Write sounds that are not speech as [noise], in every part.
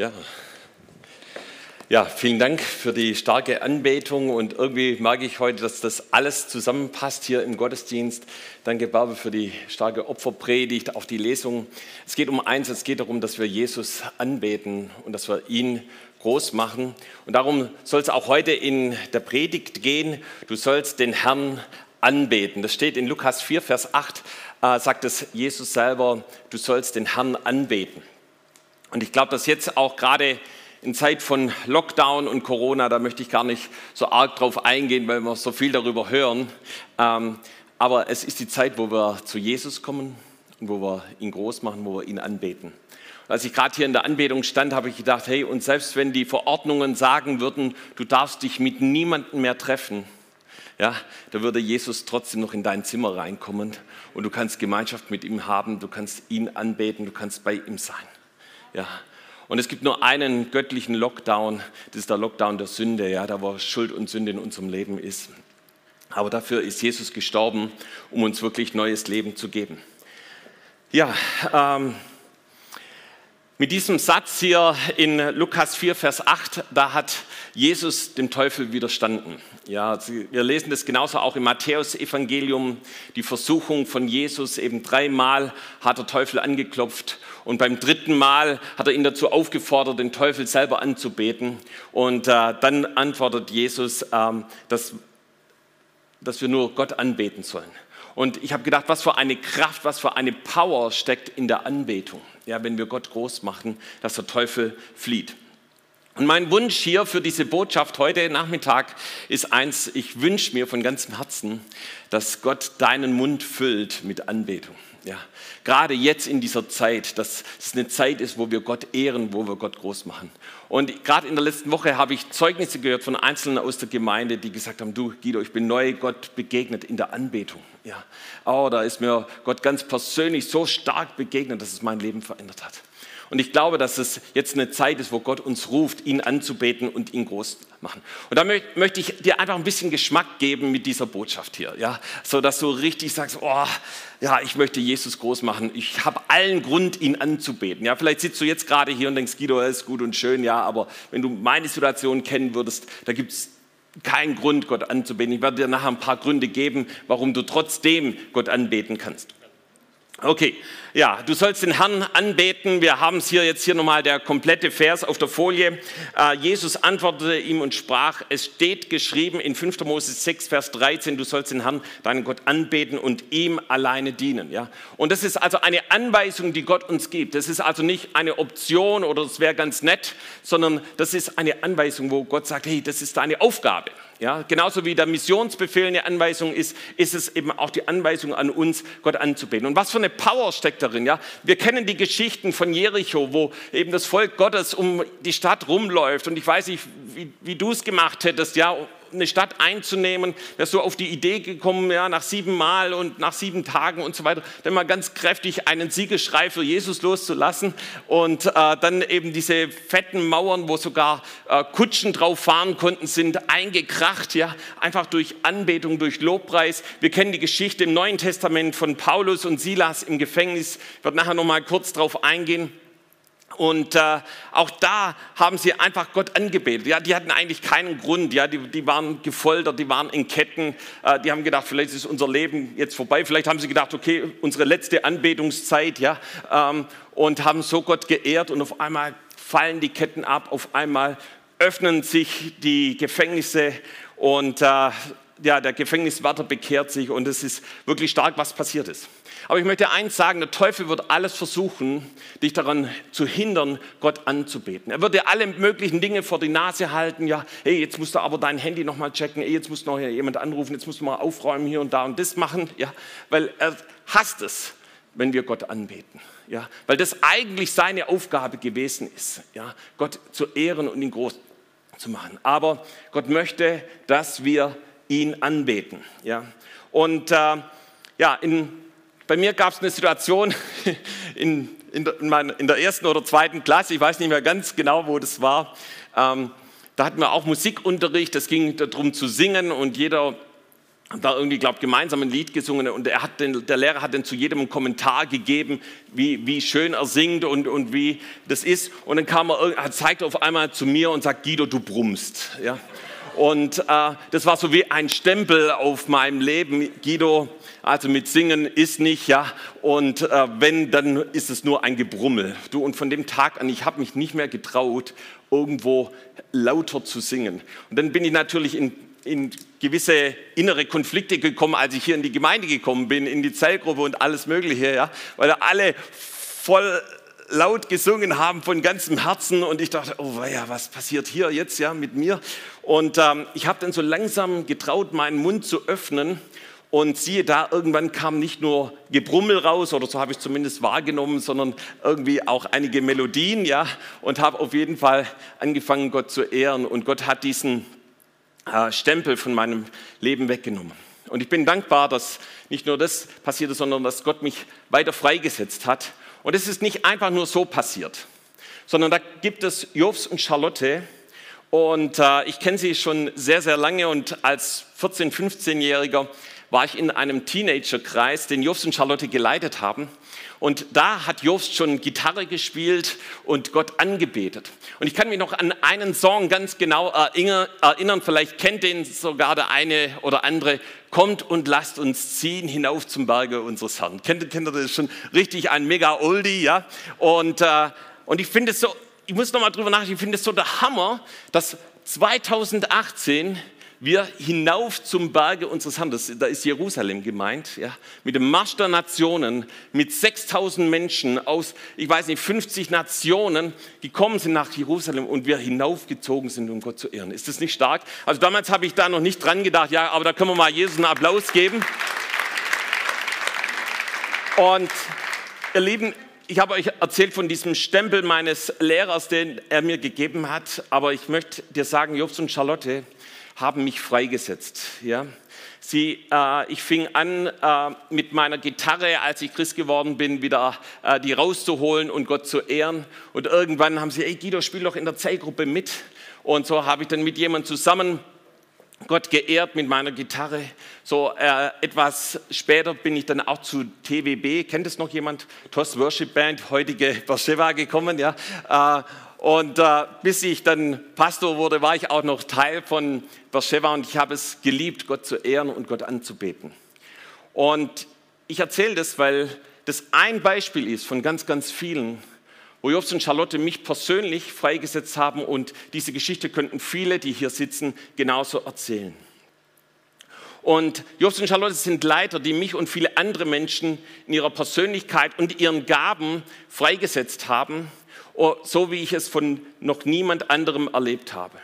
Ja. Ja, vielen Dank für die starke Anbetung und irgendwie mag ich heute, dass das alles zusammenpasst hier im Gottesdienst. Danke, Barbara, für die starke Opferpredigt, auch die Lesung. Es geht um eins, es geht darum, dass wir Jesus anbeten und dass wir ihn groß machen. Und darum soll es auch heute in der Predigt gehen. Du sollst den Herrn anbeten. Das steht in Lukas 4, Vers 8, äh, sagt es Jesus selber, du sollst den Herrn anbeten. Und ich glaube, dass jetzt auch gerade in Zeit von Lockdown und Corona, da möchte ich gar nicht so arg drauf eingehen, weil wir so viel darüber hören. Ähm, aber es ist die Zeit, wo wir zu Jesus kommen und wo wir ihn groß machen, wo wir ihn anbeten. Und als ich gerade hier in der Anbetung stand, habe ich gedacht, hey, und selbst wenn die Verordnungen sagen würden, du darfst dich mit niemandem mehr treffen, ja, da würde Jesus trotzdem noch in dein Zimmer reinkommen und du kannst Gemeinschaft mit ihm haben, du kannst ihn anbeten, du kannst bei ihm sein. Ja. Und es gibt nur einen göttlichen Lockdown, das ist der Lockdown der Sünde, ja, da wo Schuld und Sünde in unserem Leben ist. Aber dafür ist Jesus gestorben, um uns wirklich neues Leben zu geben. Ja, ähm, mit diesem Satz hier in Lukas 4, Vers 8, da hat Jesus dem Teufel widerstanden. Ja, wir lesen das genauso auch im Matthäus-Evangelium, die Versuchung von Jesus. Eben dreimal hat der Teufel angeklopft und beim dritten Mal hat er ihn dazu aufgefordert, den Teufel selber anzubeten. Und äh, dann antwortet Jesus, ähm, dass, dass wir nur Gott anbeten sollen. Und ich habe gedacht, was für eine Kraft, was für eine Power steckt in der Anbetung. Ja, wenn wir Gott groß machen, dass der Teufel flieht. Und mein Wunsch hier für diese Botschaft heute Nachmittag ist eins, ich wünsche mir von ganzem Herzen, dass Gott deinen Mund füllt mit Anbetung. Ja, gerade jetzt in dieser Zeit, dass es eine Zeit ist, wo wir Gott ehren, wo wir Gott groß machen. Und gerade in der letzten Woche habe ich Zeugnisse gehört von Einzelnen aus der Gemeinde, die gesagt haben, du Guido, ich bin neu Gott begegnet in der Anbetung. Ja, oh, da ist mir Gott ganz persönlich so stark begegnet, dass es mein Leben verändert hat. Und ich glaube, dass es jetzt eine Zeit ist, wo Gott uns ruft, ihn anzubeten und ihn groß machen. Und da möchte ich dir einfach ein bisschen Geschmack geben mit dieser Botschaft hier, ja, so dass du richtig sagst, oh, ja, ich möchte Jesus groß machen. Ich habe allen Grund, ihn anzubeten. Ja, vielleicht sitzt du jetzt gerade hier und denkst, Guido, ist gut und schön, ja, aber wenn du meine Situation kennen würdest, da gibt es keinen Grund, Gott anzubeten. Ich werde dir nachher ein paar Gründe geben, warum du trotzdem Gott anbeten kannst. Okay, ja, du sollst den Herrn anbeten. Wir haben es hier jetzt hier nochmal der komplette Vers auf der Folie. Äh, Jesus antwortete ihm und sprach, es steht geschrieben in 5. Mose 6, Vers 13, du sollst den Herrn, deinen Gott, anbeten und ihm alleine dienen. Ja? Und das ist also eine Anweisung, die Gott uns gibt. Das ist also nicht eine Option oder das wäre ganz nett, sondern das ist eine Anweisung, wo Gott sagt, hey, das ist deine Aufgabe. Ja, genauso wie der Missionsbefehl eine Anweisung ist, ist es eben auch die Anweisung an uns, Gott anzubeten. Und was für eine Power steckt darin? Ja? Wir kennen die Geschichten von Jericho, wo eben das Volk Gottes um die Stadt rumläuft. Und ich weiß nicht, wie, wie du es gemacht hättest, ja, eine Stadt einzunehmen, wärst du auf die Idee gekommen, ja, nach sieben Mal und nach sieben Tagen und so weiter, dann mal ganz kräftig einen Siegeschrei für Jesus loszulassen und äh, dann eben diese fetten Mauern, wo sogar äh, Kutschen drauf fahren konnten, sind eingekracht, ja, einfach durch Anbetung, durch Lobpreis. Wir kennen die Geschichte im Neuen Testament von Paulus und Silas im Gefängnis. Werde nachher noch mal kurz drauf eingehen. Und äh, auch da haben sie einfach Gott angebetet. Ja, die hatten eigentlich keinen Grund. Ja, die, die waren gefoltert, die waren in Ketten. Äh, die haben gedacht, vielleicht ist unser Leben jetzt vorbei. Vielleicht haben sie gedacht, okay, unsere letzte Anbetungszeit. Ja, ähm, und haben so Gott geehrt. Und auf einmal fallen die Ketten ab. Auf einmal öffnen sich die Gefängnisse und äh, ja, der Gefängniswärter bekehrt sich. Und es ist wirklich stark, was passiert ist. Aber ich möchte eins sagen, der Teufel wird alles versuchen, dich daran zu hindern, Gott anzubeten. Er wird dir alle möglichen Dinge vor die Nase halten. Ja, hey, jetzt musst du aber dein Handy nochmal checken. Hey, jetzt musst du noch jemand anrufen. Jetzt musst du mal aufräumen hier und da und das machen. Ja, weil er hasst es, wenn wir Gott anbeten. Ja, weil das eigentlich seine Aufgabe gewesen ist. Ja, Gott zu ehren und ihn groß zu machen. Aber Gott möchte, dass wir ihn anbeten. Ja, und äh, ja, in bei mir gab es eine Situation [laughs] in, in, mein, in, der, ersten oder zweiten Klasse, ich weiß nicht mehr ganz genau, wo das war. Ähm, da hatten wir auch Musikunterricht, es ging darum zu singen und jeder haben da irgendwie, glaube gemeinsam ein Lied gesungen und er hat den, der Lehrer hat dann zu jedem einen Kommentar gegeben, wie, wie schön er singt und, und wie das ist. Und dann kam er, er zeigt auf einmal zu mir und sagt, Guido, du brummst. Ja? Und äh, das war so wie ein Stempel auf meinem Leben. Guido, also mit Singen ist nicht, ja. Und äh, wenn, dann ist es nur ein Gebrummel. Du, und von dem Tag an, ich habe mich nicht mehr getraut, irgendwo lauter zu singen. Und dann bin ich natürlich in, in gewisse innere Konflikte gekommen, als ich hier in die Gemeinde gekommen bin, in die Zellgruppe und alles Mögliche, ja. Weil alle voll laut gesungen haben von ganzem Herzen und ich dachte, oh ja, was passiert hier jetzt ja mit mir? Und ähm, ich habe dann so langsam getraut, meinen Mund zu öffnen und siehe da, irgendwann kam nicht nur Gebrummel raus, oder so habe ich zumindest wahrgenommen, sondern irgendwie auch einige Melodien, ja, und habe auf jeden Fall angefangen, Gott zu ehren. Und Gott hat diesen äh, Stempel von meinem Leben weggenommen. Und ich bin dankbar, dass nicht nur das passierte, sondern dass Gott mich weiter freigesetzt hat und es ist nicht einfach nur so passiert, sondern da gibt es Jobs und Charlotte. Und äh, ich kenne sie schon sehr, sehr lange und als 14-, 15-Jähriger war ich in einem Teenagerkreis, den Jobs und Charlotte geleitet haben. Und da hat Jobst schon Gitarre gespielt und Gott angebetet. Und ich kann mich noch an einen Song ganz genau erinnern, vielleicht kennt den sogar der eine oder andere. Kommt und lasst uns ziehen hinauf zum Berge unseres Herrn. Kennt, kennt ihr das schon richtig, ein mega Oldie, ja? Und, äh, und ich finde es so, ich muss noch mal drüber nachdenken, ich finde es so der Hammer, dass 2018 wir hinauf zum Berge unseres das, da ist Jerusalem gemeint, ja, mit dem Marsch der Nationen, mit 6000 Menschen aus, ich weiß nicht, 50 Nationen, gekommen sind nach Jerusalem und wir hinaufgezogen sind, um Gott zu ehren. Ist das nicht stark? Also damals habe ich da noch nicht dran gedacht, ja, aber da können wir mal Jesus einen Applaus geben. Und ihr Lieben, ich habe euch erzählt von diesem Stempel meines Lehrers, den er mir gegeben hat, aber ich möchte dir sagen, Jobs und Charlotte, haben mich freigesetzt. Ja? Sie, äh, ich fing an, äh, mit meiner Gitarre, als ich Christ geworden bin, wieder äh, die rauszuholen und Gott zu ehren. Und irgendwann haben sie, ey Guido, spiel doch in der Zellgruppe mit. Und so habe ich dann mit jemandem zusammen Gott geehrt mit meiner Gitarre. So äh, etwas später bin ich dann auch zu TWB. Kennt es noch jemand? TOS Worship Band, heutige Beersheba gekommen. Ja. Äh, und äh, bis ich dann Pastor wurde, war ich auch noch Teil von Beersheba und ich habe es geliebt, Gott zu ehren und Gott anzubeten. Und ich erzähle das, weil das ein Beispiel ist von ganz, ganz vielen, wo Jobs und Charlotte mich persönlich freigesetzt haben und diese Geschichte könnten viele, die hier sitzen, genauso erzählen. Und Jobs und Charlotte sind Leiter, die mich und viele andere Menschen in ihrer Persönlichkeit und ihren Gaben freigesetzt haben so wie ich es von noch niemand anderem erlebt habe.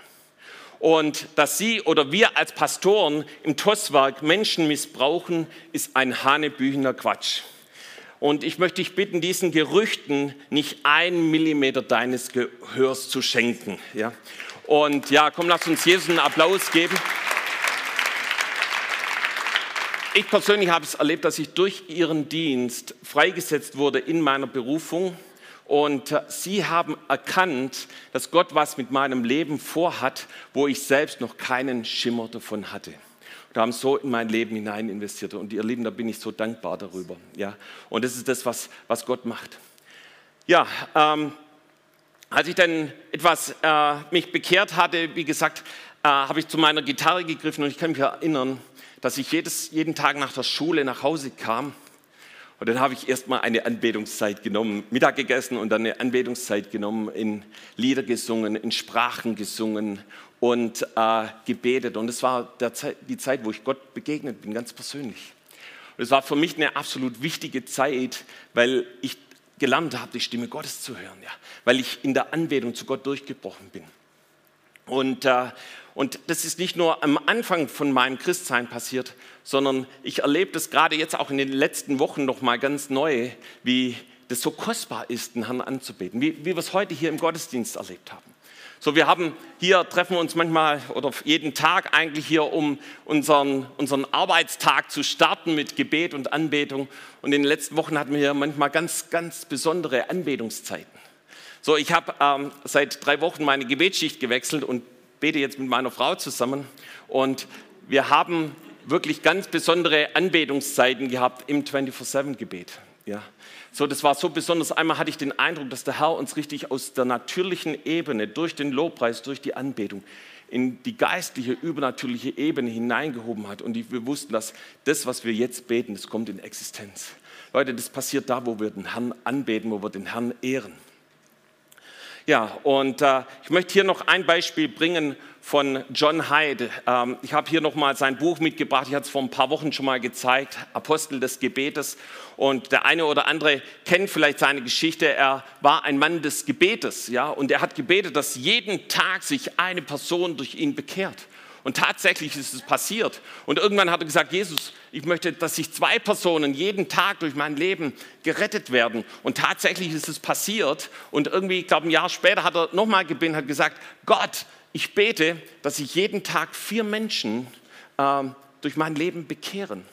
Und dass Sie oder wir als Pastoren im TOS-Werk Menschen missbrauchen, ist ein hanebüchener Quatsch. Und ich möchte dich bitten, diesen Gerüchten nicht einen Millimeter deines Gehörs zu schenken. Ja? Und ja, komm, lass uns Jesus einen Applaus geben. Ich persönlich habe es erlebt, dass ich durch Ihren Dienst freigesetzt wurde in meiner Berufung und äh, sie haben erkannt, dass Gott was mit meinem Leben vorhat, wo ich selbst noch keinen Schimmer davon hatte. Und haben so in mein Leben hinein investiert. Und ihr Lieben, da bin ich so dankbar darüber. Ja? Und das ist das, was, was Gott macht. Ja, ähm, als ich dann etwas äh, mich bekehrt hatte, wie gesagt, äh, habe ich zu meiner Gitarre gegriffen und ich kann mich erinnern, dass ich jedes, jeden Tag nach der Schule nach Hause kam und dann habe ich erstmal eine Anbetungszeit genommen, Mittag gegessen und dann eine Anbetungszeit genommen, in Lieder gesungen, in Sprachen gesungen und äh, gebetet. Und es war Zeit, die Zeit, wo ich Gott begegnet bin, ganz persönlich. Und es war für mich eine absolut wichtige Zeit, weil ich gelernt habe, die Stimme Gottes zu hören, ja, weil ich in der Anbetung zu Gott durchgebrochen bin. Und, äh, und das ist nicht nur am Anfang von meinem Christsein passiert, sondern ich erlebe das gerade jetzt auch in den letzten Wochen noch mal ganz neu, wie das so kostbar ist, den Herrn anzubeten, wie, wie wir es heute hier im Gottesdienst erlebt haben. So, wir haben hier, treffen uns manchmal oder jeden Tag eigentlich hier, um unseren, unseren Arbeitstag zu starten mit Gebet und Anbetung. Und in den letzten Wochen hatten wir hier manchmal ganz, ganz besondere Anbetungszeiten. So, ich habe ähm, seit drei Wochen meine Gebetsschicht gewechselt und bete jetzt mit meiner Frau zusammen. Und wir haben wirklich ganz besondere Anbetungszeiten gehabt im 24-7-Gebet. Ja. So, das war so besonders. Einmal hatte ich den Eindruck, dass der Herr uns richtig aus der natürlichen Ebene, durch den Lobpreis, durch die Anbetung, in die geistliche, übernatürliche Ebene hineingehoben hat. Und wir wussten, dass das, was wir jetzt beten, das kommt in Existenz. Leute, das passiert da, wo wir den Herrn anbeten, wo wir den Herrn ehren. Ja, und äh, ich möchte hier noch ein Beispiel bringen von John Hyde. Ähm, ich habe hier noch mal sein Buch mitgebracht. Ich hatte es vor ein paar Wochen schon mal gezeigt, Apostel des Gebetes. Und der eine oder andere kennt vielleicht seine Geschichte. Er war ein Mann des Gebetes, ja, und er hat gebetet, dass jeden Tag sich eine Person durch ihn bekehrt. Und tatsächlich ist es passiert. Und irgendwann hat er gesagt, Jesus, ich möchte, dass sich zwei Personen jeden Tag durch mein Leben gerettet werden. Und tatsächlich ist es passiert. Und irgendwie, ich glaube, ein Jahr später hat er nochmal gebeten, hat gesagt, Gott, ich bete, dass sich jeden Tag vier Menschen äh, durch mein Leben bekehren.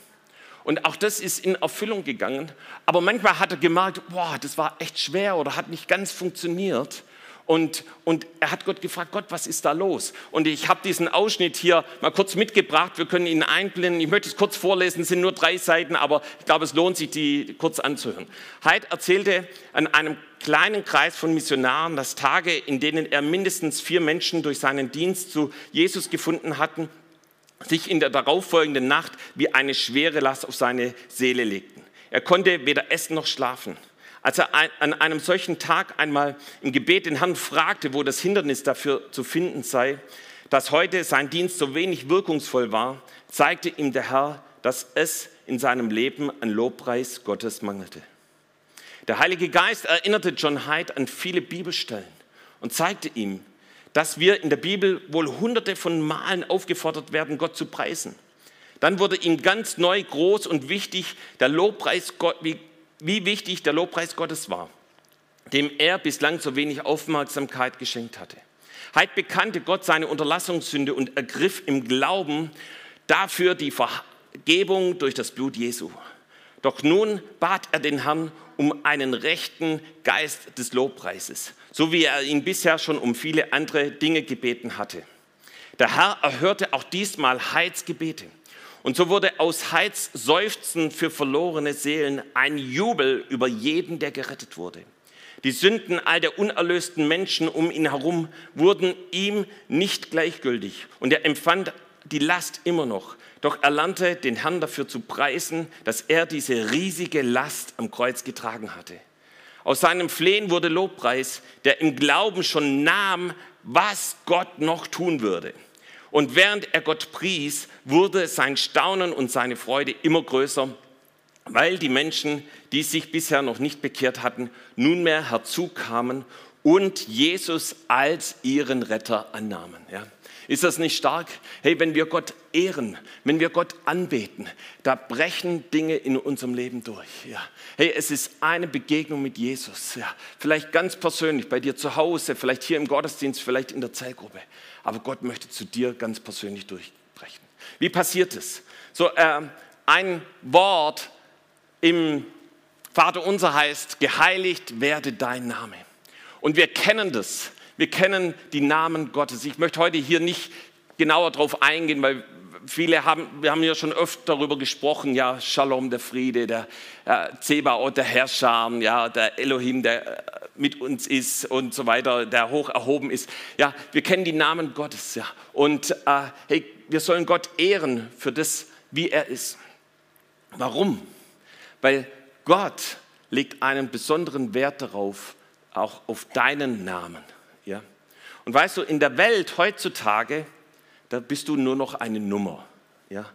Und auch das ist in Erfüllung gegangen. Aber manchmal hat er gemerkt, boah, das war echt schwer oder hat nicht ganz funktioniert. Und, und er hat Gott gefragt, Gott, was ist da los? Und ich habe diesen Ausschnitt hier mal kurz mitgebracht. Wir können ihn einblenden. Ich möchte es kurz vorlesen, es sind nur drei Seiten, aber ich glaube, es lohnt sich, die kurz anzuhören. Heid erzählte an einem kleinen Kreis von Missionaren, dass Tage, in denen er mindestens vier Menschen durch seinen Dienst zu Jesus gefunden hatten, sich in der darauffolgenden Nacht wie eine schwere Last auf seine Seele legten. Er konnte weder essen noch schlafen. Als er an einem solchen Tag einmal im Gebet den Herrn fragte, wo das Hindernis dafür zu finden sei, dass heute sein Dienst so wenig wirkungsvoll war, zeigte ihm der Herr, dass es in seinem Leben an Lobpreis Gottes mangelte. Der Heilige Geist erinnerte John Hyde an viele Bibelstellen und zeigte ihm, dass wir in der Bibel wohl hunderte von Malen aufgefordert werden, Gott zu preisen. Dann wurde ihm ganz neu groß und wichtig der Lobpreis wie wie wichtig der Lobpreis Gottes war, dem er bislang so wenig Aufmerksamkeit geschenkt hatte. Heid bekannte Gott seine Unterlassungssünde und ergriff im Glauben dafür die Vergebung durch das Blut Jesu. Doch nun bat er den Herrn um einen rechten Geist des Lobpreises, so wie er ihn bisher schon um viele andere Dinge gebeten hatte. Der Herr erhörte auch diesmal Heids Gebete. Und so wurde aus Heids Seufzen für verlorene Seelen ein Jubel über jeden, der gerettet wurde. Die Sünden all der unerlösten Menschen um ihn herum wurden ihm nicht gleichgültig und er empfand die Last immer noch. Doch er lernte den Herrn dafür zu preisen, dass er diese riesige Last am Kreuz getragen hatte. Aus seinem Flehen wurde Lobpreis, der im Glauben schon nahm, was Gott noch tun würde. Und während er Gott pries, wurde sein Staunen und seine Freude immer größer, weil die Menschen, die sich bisher noch nicht bekehrt hatten, nunmehr herzukamen und Jesus als ihren Retter annahmen. Ja. Ist das nicht stark? Hey, wenn wir Gott ehren, wenn wir Gott anbeten, da brechen Dinge in unserem Leben durch. Ja. Hey, es ist eine Begegnung mit Jesus. Ja. Vielleicht ganz persönlich bei dir zu Hause, vielleicht hier im Gottesdienst, vielleicht in der Zellgruppe. Aber Gott möchte zu dir ganz persönlich durchbrechen. Wie passiert es? So äh, ein Wort im Vater unser heißt: Geheiligt werde dein Name. Und wir kennen das. Wir kennen die Namen Gottes. Ich möchte heute hier nicht genauer darauf eingehen, weil viele haben, wir haben ja schon öfter darüber gesprochen, ja, Shalom, der Friede, der äh, Zebaoth, der Herrscher, ja, der Elohim, der äh, mit uns ist und so weiter, der hoch erhoben ist. Ja, wir kennen die Namen Gottes, ja. Und äh, hey, wir sollen Gott ehren für das, wie er ist. Warum? Weil Gott legt einen besonderen Wert darauf, auch auf deinen Namen. Ja? Und weißt du, in der Welt heutzutage, da bist du nur noch eine Nummer. Ja?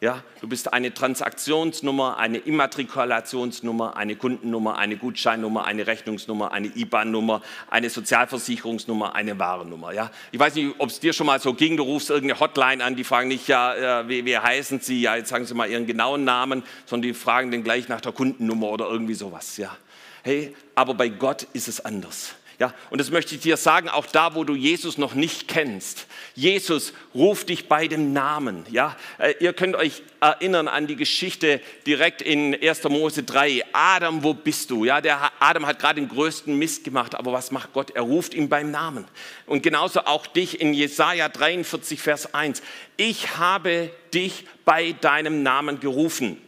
Ja, du bist eine Transaktionsnummer, eine Immatrikulationsnummer, eine Kundennummer, eine Gutscheinnummer, eine Rechnungsnummer, eine IBAN-Nummer, eine Sozialversicherungsnummer, eine Warennummer. Ja? Ich weiß nicht, ob es dir schon mal so ging, du rufst irgendeine Hotline an, die fragen nicht, ja, äh, wie, wie heißen Sie, ja, jetzt sagen Sie mal Ihren genauen Namen, sondern die fragen dann gleich nach der Kundennummer oder irgendwie sowas. Ja? Hey, aber bei Gott ist es anders. Ja, und das möchte ich dir sagen, auch da, wo du Jesus noch nicht kennst. Jesus ruft dich bei dem Namen. Ja, äh, ihr könnt euch erinnern an die Geschichte direkt in 1. Mose 3. Adam, wo bist du? Ja, der Adam hat gerade den größten Mist gemacht, aber was macht Gott? Er ruft ihn beim Namen. Und genauso auch dich in Jesaja 43, Vers 1. Ich habe dich bei deinem Namen gerufen.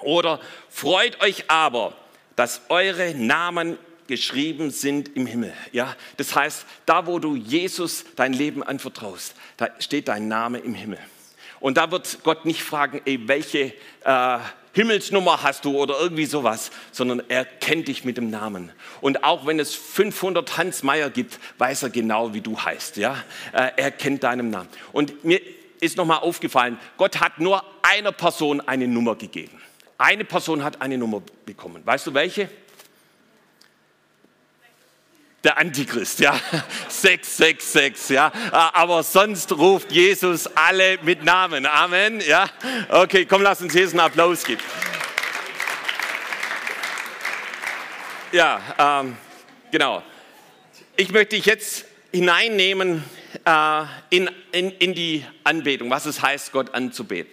Oder freut euch aber, dass eure Namen geschrieben sind im Himmel. Ja, das heißt, da wo du Jesus dein Leben anvertraust, da steht dein Name im Himmel. Und da wird Gott nicht fragen, ey, welche äh, Himmelsnummer hast du oder irgendwie sowas, sondern er kennt dich mit dem Namen. Und auch wenn es 500 Hans Meier gibt, weiß er genau, wie du heißt. Ja, äh, er kennt deinen Namen. Und mir ist nochmal aufgefallen, Gott hat nur einer Person eine Nummer gegeben. Eine Person hat eine Nummer bekommen. Weißt du welche? Der Antichrist, ja. [laughs] 666, ja. Aber sonst ruft Jesus alle mit Namen. Amen, ja. Okay, komm, lass uns Jesus einen Applaus geben. Ja, ähm, genau. Ich möchte dich jetzt hineinnehmen äh, in, in, in die Anbetung, was es heißt, Gott anzubeten.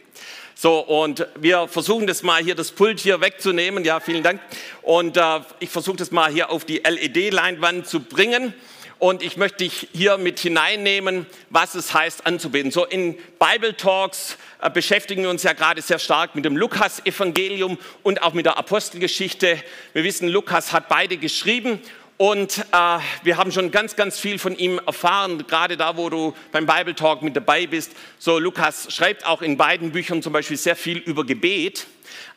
So, und wir versuchen das mal hier, das Pult hier wegzunehmen. Ja, vielen Dank. Und äh, ich versuche das mal hier auf die LED-Leinwand zu bringen. Und ich möchte dich hier mit hineinnehmen, was es heißt anzubeten. So in Bible Talks äh, beschäftigen wir uns ja gerade sehr stark mit dem Lukas-Evangelium und auch mit der Apostelgeschichte. Wir wissen, Lukas hat beide geschrieben und äh, wir haben schon ganz, ganz viel von ihm erfahren, gerade da, wo du beim Bible Talk mit dabei bist. So, Lukas schreibt auch in beiden Büchern zum Beispiel sehr viel über Gebet.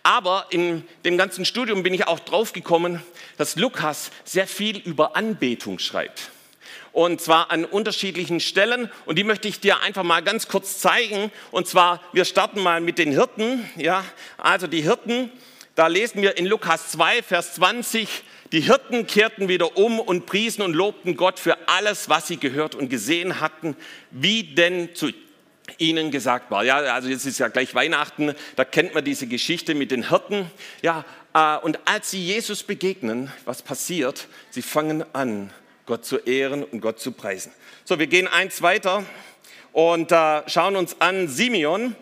Aber in dem ganzen Studium bin ich auch drauf gekommen, dass Lukas sehr viel über Anbetung schreibt. Und zwar an unterschiedlichen Stellen. Und die möchte ich dir einfach mal ganz kurz zeigen. Und zwar, wir starten mal mit den Hirten. Ja, also die Hirten, da lesen wir in Lukas 2, Vers 20, die Hirten kehrten wieder um und priesen und lobten Gott für alles, was sie gehört und gesehen hatten, wie denn zu ihnen gesagt war. Ja, also jetzt ist ja gleich Weihnachten, da kennt man diese Geschichte mit den Hirten. Ja, äh, und als sie Jesus begegnen, was passiert? Sie fangen an, Gott zu ehren und Gott zu preisen. So, wir gehen eins weiter und äh, schauen uns an Simeon.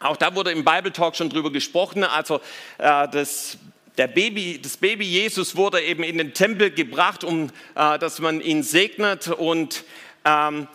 Auch da wurde im Bible Talk schon drüber gesprochen. Also äh, das Baby, das Baby Jesus wurde eben in den Tempel gebracht, um äh, dass man ihn segnet und ähm,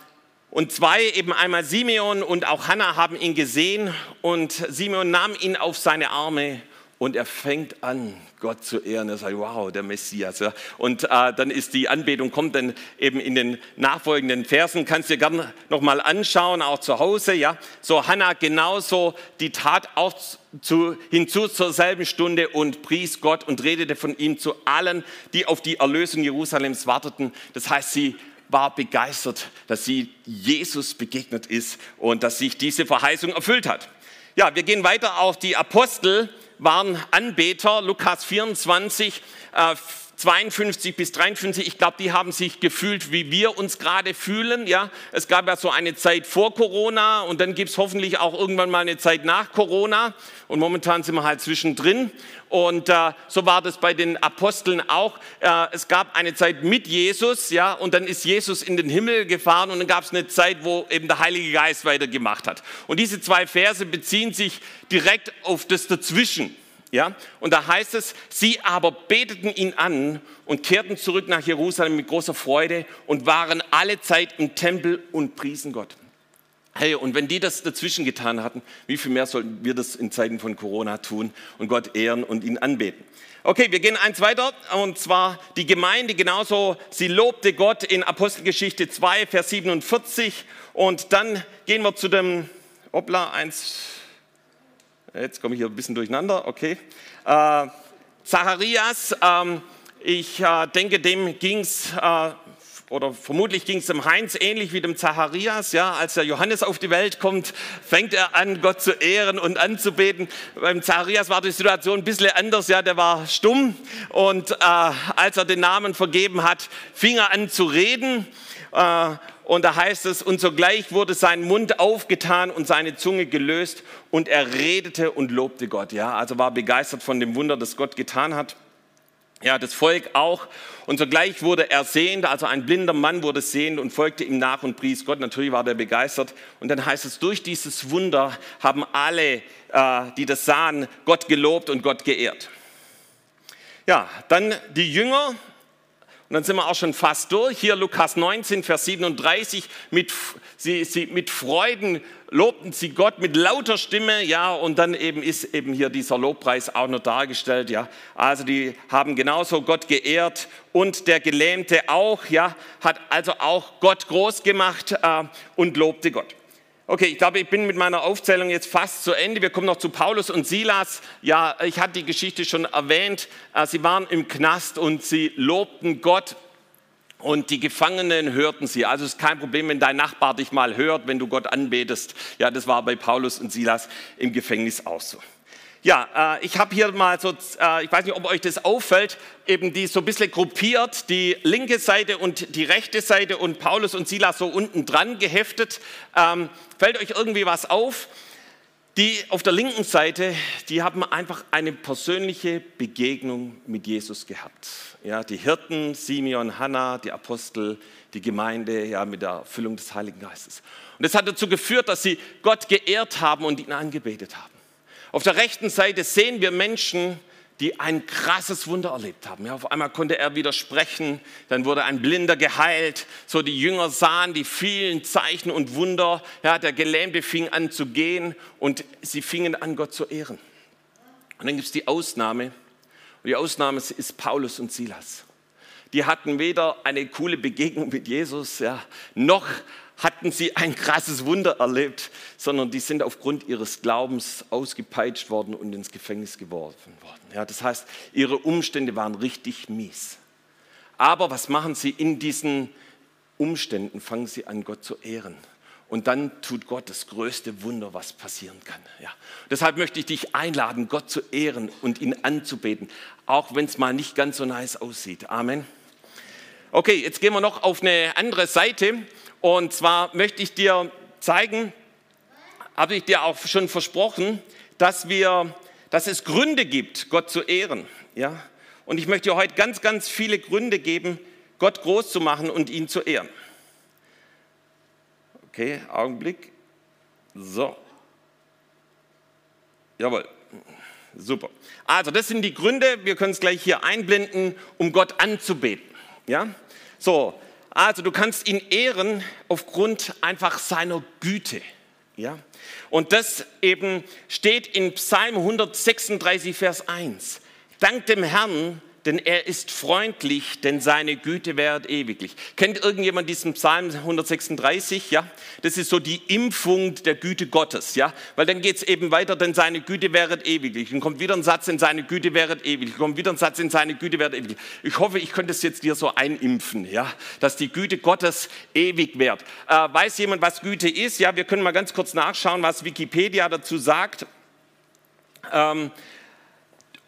und zwei, eben einmal Simeon und auch Hannah haben ihn gesehen und Simeon nahm ihn auf seine Arme und er fängt an, Gott zu ehren. Er sagt, wow, der Messias. Und äh, dann ist die Anbetung, kommt dann eben in den nachfolgenden Versen. Kannst du dir gerne nochmal anschauen, auch zu Hause. Ja. So Hannah genauso, die tat auch zu, hinzu zur selben Stunde und pries Gott und redete von ihm zu allen, die auf die Erlösung Jerusalems warteten. Das heißt, sie war begeistert, dass sie Jesus begegnet ist und dass sich diese Verheißung erfüllt hat. Ja, wir gehen weiter auf die Apostel waren Anbeter, Lukas 24, äh, 52 bis 53, ich glaube, die haben sich gefühlt, wie wir uns gerade fühlen. Ja, es gab ja so eine Zeit vor Corona und dann gibt es hoffentlich auch irgendwann mal eine Zeit nach Corona. Und momentan sind wir halt zwischendrin. Und äh, so war das bei den Aposteln auch. Äh, es gab eine Zeit mit Jesus, ja, und dann ist Jesus in den Himmel gefahren und dann gab es eine Zeit, wo eben der Heilige Geist weitergemacht hat. Und diese zwei Verse beziehen sich direkt auf das Dazwischen. Ja? Und da heißt es, sie aber beteten ihn an und kehrten zurück nach Jerusalem mit großer Freude und waren alle Zeit im Tempel und priesen Gott. Hey, und wenn die das dazwischen getan hatten, wie viel mehr sollten wir das in Zeiten von Corona tun und Gott ehren und ihn anbeten? Okay, wir gehen eins weiter und zwar die Gemeinde genauso. Sie lobte Gott in Apostelgeschichte 2, Vers 47 und dann gehen wir zu dem, hoppla, eins, Jetzt komme ich hier ein bisschen durcheinander, okay. Äh, Zacharias, ähm, ich äh, denke, dem ging es, äh, oder vermutlich ging es dem Heinz ähnlich wie dem Zacharias, ja, als der Johannes auf die Welt kommt, fängt er an, Gott zu ehren und anzubeten. Beim Zacharias war die Situation ein bisschen anders, ja, der war stumm und äh, als er den Namen vergeben hat, fing er an zu reden. Und da heißt es, und sogleich wurde sein Mund aufgetan und seine Zunge gelöst und er redete und lobte Gott. Ja, also war begeistert von dem Wunder, das Gott getan hat. Ja, das Volk auch. Und sogleich wurde er sehend, also ein blinder Mann wurde sehend und folgte ihm nach und pries Gott. Natürlich war der begeistert. Und dann heißt es, durch dieses Wunder haben alle, äh, die das sahen, Gott gelobt und Gott geehrt. Ja, dann die Jünger, und dann sind wir auch schon fast durch. Hier Lukas 19, Vers 37. Mit, sie, sie, mit Freuden lobten sie Gott mit lauter Stimme. Ja, und dann eben ist eben hier dieser Lobpreis auch noch dargestellt. Ja, also die haben genauso Gott geehrt und der Gelähmte auch. Ja, hat also auch Gott groß gemacht äh, und lobte Gott. Okay, ich glaube, ich bin mit meiner Aufzählung jetzt fast zu Ende. Wir kommen noch zu Paulus und Silas. Ja, ich hatte die Geschichte schon erwähnt. Äh, sie waren im Knast und sie lobten Gott und die Gefangenen hörten sie. Also es ist kein Problem, wenn dein Nachbar dich mal hört, wenn du Gott anbetest. Ja, das war bei Paulus und Silas im Gefängnis auch so. Ja, äh, ich habe hier mal so, äh, ich weiß nicht, ob euch das auffällt, eben die so ein bisschen gruppiert, die linke Seite und die rechte Seite und Paulus und Silas so unten dran geheftet. Ähm, fällt euch irgendwie was auf? Die auf der linken Seite, die haben einfach eine persönliche Begegnung mit Jesus gehabt. Ja, die Hirten, Simeon, Hannah, die Apostel, die Gemeinde, ja, mit der Erfüllung des Heiligen Geistes. Und das hat dazu geführt, dass sie Gott geehrt haben und ihn angebetet haben. Auf der rechten Seite sehen wir Menschen, die ein krasses Wunder erlebt haben. Ja, auf einmal konnte er wieder sprechen, dann wurde ein Blinder geheilt. So die Jünger sahen die vielen Zeichen und Wunder. Ja, der Gelähmte fing an zu gehen und sie fingen an, Gott zu ehren. Und dann gibt es die Ausnahme. Und die Ausnahme ist Paulus und Silas. Die hatten weder eine coole Begegnung mit Jesus, ja, noch hatten sie ein krasses Wunder erlebt, sondern die sind aufgrund ihres Glaubens ausgepeitscht worden und ins Gefängnis geworfen worden. Ja, das heißt, ihre Umstände waren richtig mies. Aber was machen sie in diesen Umständen? Fangen sie an, Gott zu ehren. Und dann tut Gott das größte Wunder, was passieren kann. Ja. Deshalb möchte ich dich einladen, Gott zu ehren und ihn anzubeten, auch wenn es mal nicht ganz so nice aussieht. Amen. Okay, jetzt gehen wir noch auf eine andere Seite. Und zwar möchte ich dir zeigen, habe ich dir auch schon versprochen, dass, wir, dass es Gründe gibt, Gott zu ehren. Ja? Und ich möchte dir heute ganz, ganz viele Gründe geben, Gott groß zu machen und ihn zu ehren. Okay, Augenblick. So. Jawohl. Super. Also, das sind die Gründe, wir können es gleich hier einblenden, um Gott anzubeten. Ja? So, also du kannst ihn ehren aufgrund einfach seiner Güte. Ja? Und das eben steht in Psalm 136, Vers 1. Dank dem Herrn, denn er ist freundlich, denn seine Güte währt ewiglich. Kennt irgendjemand diesen Psalm 136? Ja, das ist so die Impfung der Güte Gottes, ja, weil dann geht es eben weiter, denn seine Güte währet ewiglich. Dann kommt wieder ein Satz, in seine Güte währet ewiglich. Dann kommt wieder ein Satz, in seine Güte währet ewiglich. Ich hoffe, ich könnte es jetzt dir so einimpfen, ja, dass die Güte Gottes ewig währt. Äh, weiß jemand, was Güte ist? Ja, wir können mal ganz kurz nachschauen, was Wikipedia dazu sagt. Ähm,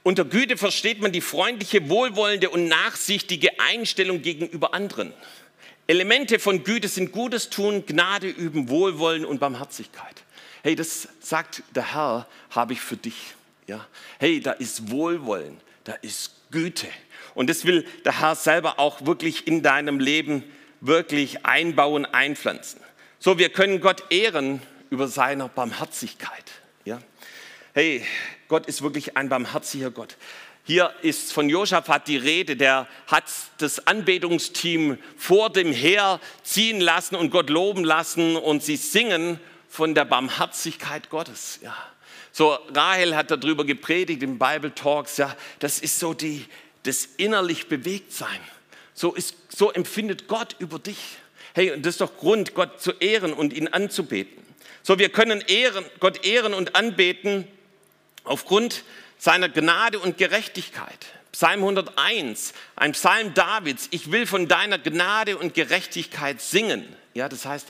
unter Güte versteht man die freundliche, wohlwollende und nachsichtige Einstellung gegenüber anderen. Elemente von Güte sind Gutes tun, Gnade üben, Wohlwollen und Barmherzigkeit. Hey, das sagt der Herr, habe ich für dich. Ja? Hey, da ist Wohlwollen, da ist Güte. Und das will der Herr selber auch wirklich in deinem Leben wirklich einbauen, einpflanzen. So, wir können Gott ehren über seiner Barmherzigkeit. Ja? Hey, Gott ist wirklich ein barmherziger Gott. Hier ist von Josaphat die Rede, der hat das Anbetungsteam vor dem Heer ziehen lassen und Gott loben lassen und sie singen von der Barmherzigkeit Gottes. Ja. So, Rahel hat darüber gepredigt im Bible Talks, ja, das ist so die, das innerlich Bewegtsein. So, ist, so empfindet Gott über dich. Hey, und das ist doch Grund, Gott zu ehren und ihn anzubeten. So, wir können ehren, Gott ehren und anbeten, aufgrund seiner Gnade und Gerechtigkeit. Psalm 101, ein Psalm Davids, ich will von deiner Gnade und Gerechtigkeit singen. Ja, das heißt,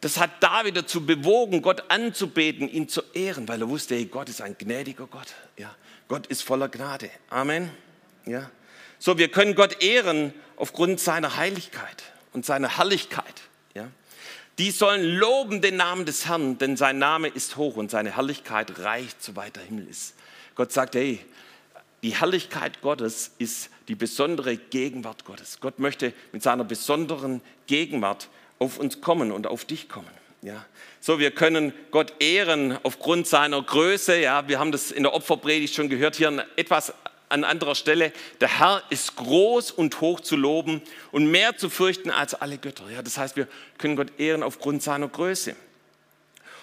das hat David dazu bewogen, Gott anzubeten, ihn zu ehren, weil er wusste, hey, Gott ist ein gnädiger Gott. Ja, Gott ist voller Gnade. Amen. Ja. So, wir können Gott ehren aufgrund seiner Heiligkeit und seiner Herrlichkeit. Die sollen loben den Namen des Herrn, denn sein Name ist hoch und seine Herrlichkeit reicht, so weit der Himmel ist. Gott sagt, hey, die Herrlichkeit Gottes ist die besondere Gegenwart Gottes. Gott möchte mit seiner besonderen Gegenwart auf uns kommen und auf dich kommen. Ja. So, wir können Gott ehren aufgrund seiner Größe. Ja, wir haben das in der Opferpredigt schon gehört, hier etwas an anderer Stelle. Der Herr ist groß und hoch zu loben und mehr zu fürchten als alle Götter. Ja, das heißt, wir können Gott ehren aufgrund seiner Größe.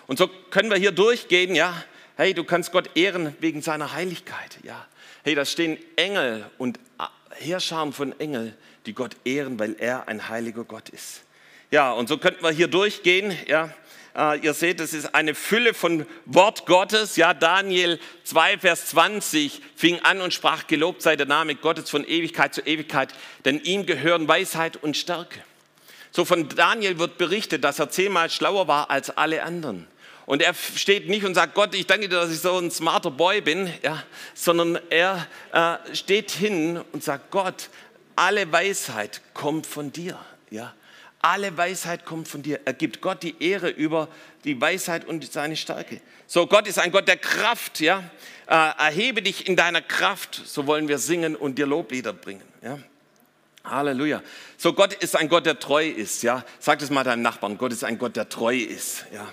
Und so können wir hier durchgehen, ja. Hey, du kannst Gott ehren wegen seiner Heiligkeit, ja. Hey, da stehen Engel und Heerscharen von Engeln, die Gott ehren, weil er ein heiliger Gott ist. Ja, und so könnten wir hier durchgehen. Ja, ihr seht, es ist eine Fülle von Wort Gottes. Ja, Daniel 2, Vers 20 fing an und sprach: Gelobt sei der Name Gottes von Ewigkeit zu Ewigkeit, denn ihm gehören Weisheit und Stärke. So von Daniel wird berichtet, dass er zehnmal schlauer war als alle anderen. Und er steht nicht und sagt, Gott, ich danke dir, dass ich so ein smarter Boy bin, ja, sondern er äh, steht hin und sagt, Gott, alle Weisheit kommt von dir. Ja. Alle Weisheit kommt von dir. Er gibt Gott die Ehre über die Weisheit und seine Stärke. So, Gott ist ein Gott der Kraft. Ja. Äh, erhebe dich in deiner Kraft, so wollen wir singen und dir Loblieder bringen. Ja. Halleluja. So, Gott ist ein Gott, der treu ist. Ja. Sag das mal deinem Nachbarn, Gott ist ein Gott, der treu ist. Ja.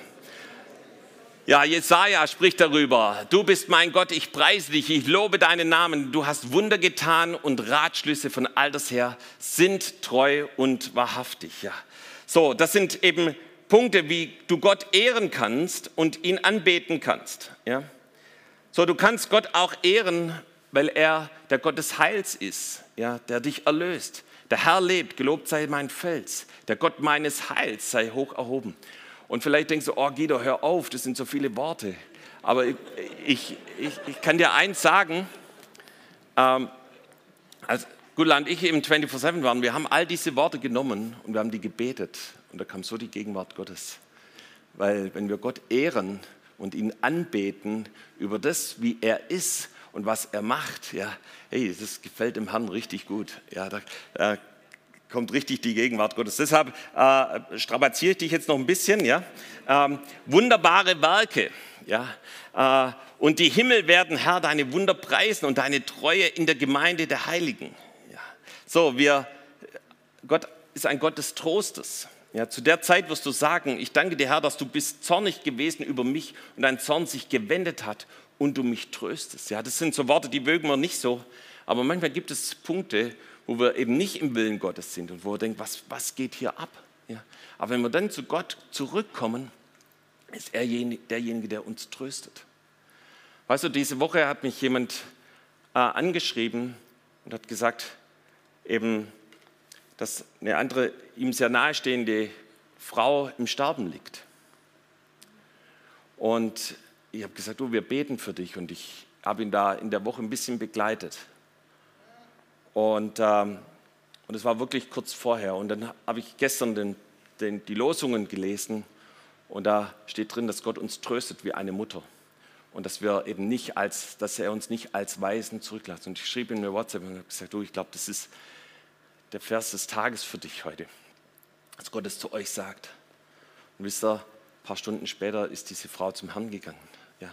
Ja, Jesaja spricht darüber. Du bist mein Gott, ich preise dich, ich lobe deinen Namen. Du hast Wunder getan und Ratschlüsse von alters her sind treu und wahrhaftig. Ja. So, das sind eben Punkte, wie du Gott ehren kannst und ihn anbeten kannst. Ja. So, du kannst Gott auch ehren, weil er der Gott des Heils ist, ja, der dich erlöst. Der Herr lebt, gelobt sei mein Fels. Der Gott meines Heils sei hoch erhoben. Und vielleicht denkst du, oh Guido, hör auf, das sind so viele Worte. Aber ich, ich, ich, kann dir eins sagen, ähm, als Gudla und ich im 24-7 waren, wir haben all diese Worte genommen und wir haben die gebetet. Und da kam so die Gegenwart Gottes. Weil wenn wir Gott ehren und ihn anbeten über das, wie er ist und was er macht, ja, hey, das gefällt dem Herrn richtig gut. Ja, da, da kommt richtig die Gegenwart Gottes. Deshalb äh, strapaziere ich dich jetzt noch ein bisschen. Ja? Ähm, wunderbare Werke. Ja? Äh, und die Himmel werden, Herr, deine Wunder preisen und deine Treue in der Gemeinde der Heiligen. Ja? So, wir, Gott ist ein Gott des Trostes. Ja, zu der Zeit wirst du sagen, ich danke dir, Herr, dass du bist zornig gewesen über mich und dein Zorn sich gewendet hat und du mich tröstest. Ja, das sind so Worte, die mögen wir nicht so. Aber manchmal gibt es Punkte, wo wir eben nicht im Willen Gottes sind und wo wir denken, was, was geht hier ab? Ja. Aber wenn wir dann zu Gott zurückkommen, ist er derjenige, der uns tröstet. Weißt du, diese Woche hat mich jemand äh, angeschrieben und hat gesagt, eben, dass eine andere ihm sehr nahestehende Frau im Sterben liegt. Und ich habe gesagt, du, wir beten für dich und ich habe ihn da in der Woche ein bisschen begleitet. Und, ähm, und es war wirklich kurz vorher. Und dann habe ich gestern den, den, die Losungen gelesen und da steht drin, dass Gott uns tröstet wie eine Mutter. Und dass wir eben nicht als, dass er uns nicht als Weisen zurücklässt. Und ich schrieb ihm eine WhatsApp und habe gesagt, du, ich glaube, das ist der Vers des Tages für dich heute. Dass Gott es zu euch sagt. Und wisst ihr, ein paar Stunden später ist diese Frau zum Herrn gegangen. Ja.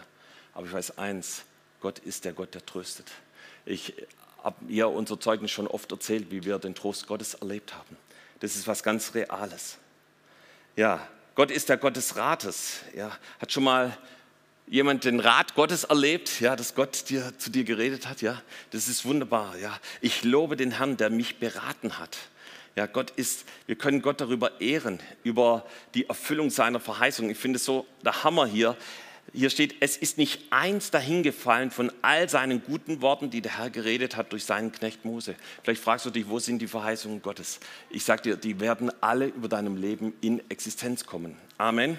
Aber ich weiß eins, Gott ist der Gott, der tröstet. Ich haben ihr unser Zeugnis schon oft erzählt, wie wir den Trost Gottes erlebt haben. Das ist was ganz Reales. Ja, Gott ist der Gott des Rates. Ja, hat schon mal jemand den Rat Gottes erlebt, ja, dass Gott dir, zu dir geredet hat? Ja, das ist wunderbar. Ja, ich lobe den Herrn, der mich beraten hat. Ja, Gott ist, wir können Gott darüber ehren, über die Erfüllung seiner Verheißung. Ich finde es so der Hammer hier hier steht, es ist nicht eins dahingefallen von all seinen guten Worten, die der Herr geredet hat durch seinen Knecht Mose. Vielleicht fragst du dich, wo sind die Verheißungen Gottes? Ich sage dir, die werden alle über deinem Leben in Existenz kommen. Amen.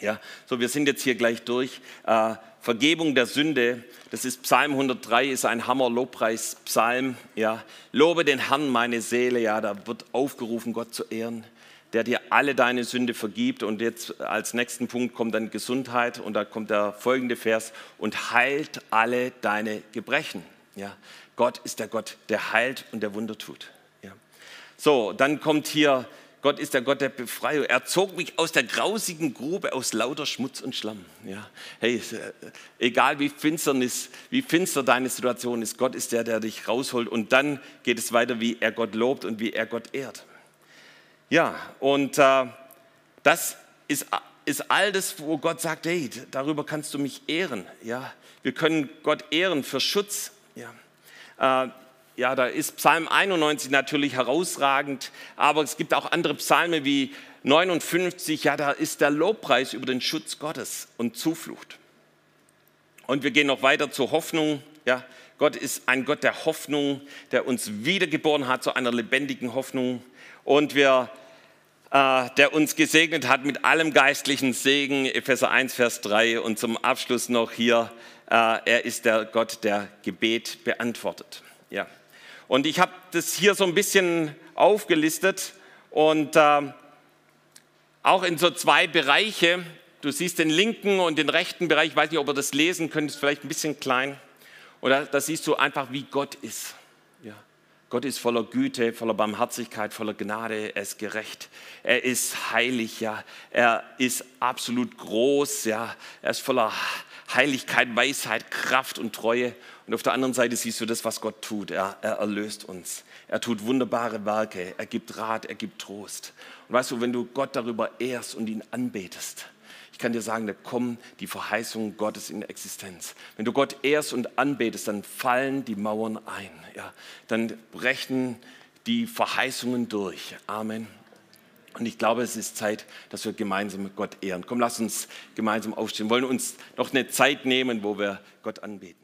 Ja, so wir sind jetzt hier gleich durch. Äh, Vergebung der Sünde, das ist Psalm 103, ist ein Hammer-Lobpreis-Psalm. Ja, lobe den Herrn, meine Seele. Ja, da wird aufgerufen, Gott zu ehren der dir alle deine Sünde vergibt. Und jetzt als nächsten Punkt kommt dann Gesundheit und da kommt der folgende Vers und heilt alle deine Gebrechen. Ja, Gott ist der Gott, der heilt und der Wunder tut. Ja. So, dann kommt hier Gott ist der Gott der Befreiung. Er zog mich aus der grausigen Grube, aus lauter Schmutz und Schlamm. Ja, hey, äh, egal wie, Finsternis, wie finster deine Situation ist, Gott ist der, der dich rausholt. Und dann geht es weiter, wie er Gott lobt und wie er Gott ehrt. Ja, und äh, das ist, ist all das, wo Gott sagt, hey, darüber kannst du mich ehren. Ja, wir können Gott ehren für Schutz. Ja. Äh, ja, da ist Psalm 91 natürlich herausragend, aber es gibt auch andere Psalme wie 59, ja, da ist der Lobpreis über den Schutz Gottes und Zuflucht. Und wir gehen noch weiter zur Hoffnung. Ja, Gott ist ein Gott der Hoffnung, der uns wiedergeboren hat zu einer lebendigen Hoffnung und wir, äh, der uns gesegnet hat mit allem geistlichen Segen, Epheser 1, Vers 3 und zum Abschluss noch hier, äh, er ist der Gott, der Gebet beantwortet. Ja. Und ich habe das hier so ein bisschen aufgelistet und äh, auch in so zwei Bereiche. Du siehst den linken und den rechten Bereich, ich weiß nicht, ob ihr das lesen könnt, ist vielleicht ein bisschen klein. Oder da siehst du einfach, wie Gott ist. Gott ist voller Güte, voller Barmherzigkeit, voller Gnade, er ist gerecht, er ist heilig, ja. er ist absolut groß, ja. er ist voller Heiligkeit, Weisheit, Kraft und Treue. Und auf der anderen Seite siehst du das, was Gott tut. Er, er erlöst uns. Er tut wunderbare Werke. Er gibt Rat, er gibt Trost. Und weißt du, wenn du Gott darüber ehrst und ihn anbetest, ich kann dir sagen, da kommen die Verheißungen Gottes in Existenz. Wenn du Gott ehrst und anbetest, dann fallen die Mauern ein. Ja, dann brechen die Verheißungen durch. Amen. Und ich glaube, es ist Zeit, dass wir gemeinsam Gott ehren. Komm, lass uns gemeinsam aufstehen. Wir wollen uns noch eine Zeit nehmen, wo wir Gott anbeten.